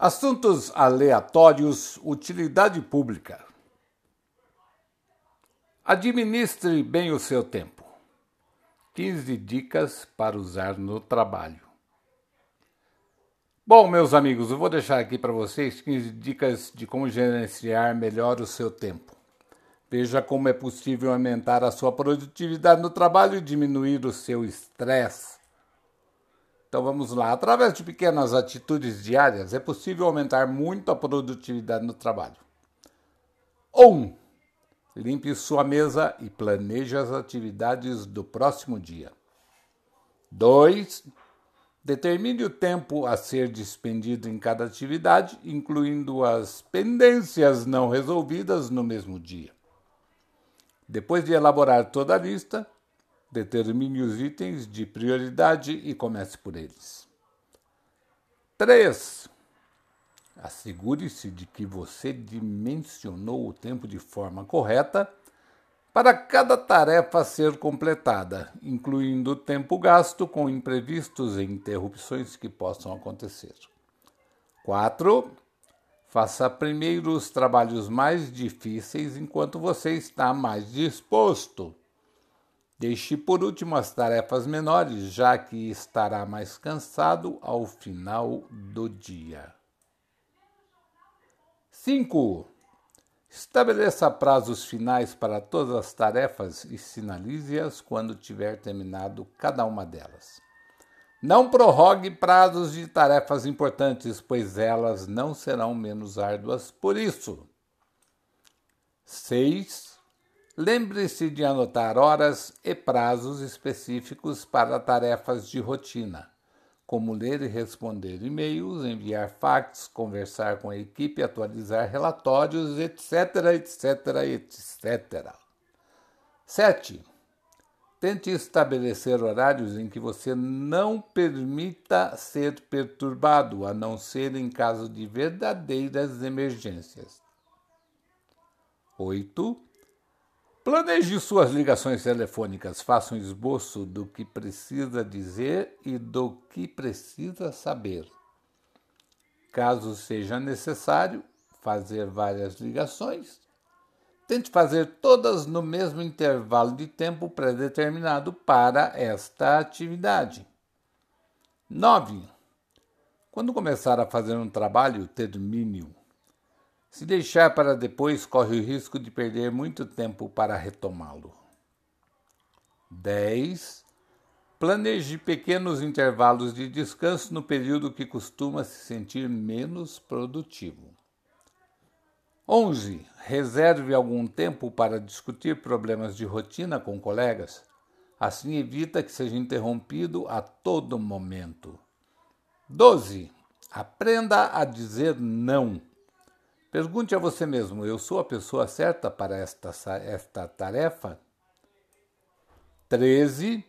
Assuntos aleatórios, utilidade pública. Administre bem o seu tempo. 15 dicas para usar no trabalho. Bom, meus amigos, eu vou deixar aqui para vocês 15 dicas de como gerenciar melhor o seu tempo. Veja como é possível aumentar a sua produtividade no trabalho e diminuir o seu estresse então vamos lá. Através de pequenas atitudes diárias é possível aumentar muito a produtividade no trabalho. 1. Um, limpe sua mesa e planeje as atividades do próximo dia. 2. Determine o tempo a ser dispendido em cada atividade, incluindo as pendências não resolvidas no mesmo dia. Depois de elaborar toda a lista, Determine os itens de prioridade e comece por eles. 3. Assegure-se de que você dimensionou o tempo de forma correta para cada tarefa ser completada, incluindo o tempo gasto com imprevistos e interrupções que possam acontecer. 4. Faça primeiro os trabalhos mais difíceis enquanto você está mais disposto. Deixe por último as tarefas menores, já que estará mais cansado ao final do dia. 5. Estabeleça prazos finais para todas as tarefas e sinalize-as quando tiver terminado cada uma delas. Não prorrogue prazos de tarefas importantes, pois elas não serão menos árduas por isso. 6 Lembre-se de anotar horas e prazos específicos para tarefas de rotina, como ler e responder e-mails, enviar fax, conversar com a equipe, atualizar relatórios, etc, etc, etc. 7. Tente estabelecer horários em que você não permita ser perturbado, a não ser em caso de verdadeiras emergências. 8 Planeje suas ligações telefônicas, faça um esboço do que precisa dizer e do que precisa saber. Caso seja necessário fazer várias ligações, tente fazer todas no mesmo intervalo de tempo pré-determinado para esta atividade. 9. Quando começar a fazer um trabalho, termine-o. Se deixar para depois, corre o risco de perder muito tempo para retomá-lo. 10. Planeje pequenos intervalos de descanso no período que costuma se sentir menos produtivo. 11. Reserve algum tempo para discutir problemas de rotina com colegas. Assim evita que seja interrompido a todo momento. 12. Aprenda a dizer não. Pergunte a você mesmo: eu sou a pessoa certa para esta, esta tarefa? 13.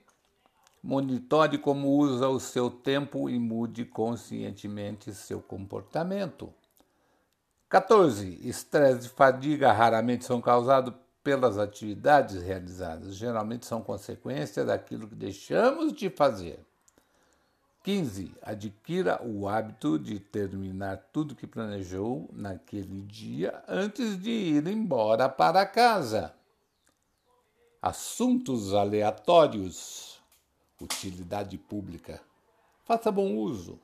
Monitore como usa o seu tempo e mude conscientemente seu comportamento. 14. Estresse e fadiga raramente são causados pelas atividades realizadas, geralmente são consequência daquilo que deixamos de fazer. 15. Adquira o hábito de terminar tudo que planejou naquele dia antes de ir embora para casa. Assuntos aleatórios. Utilidade pública. Faça bom uso.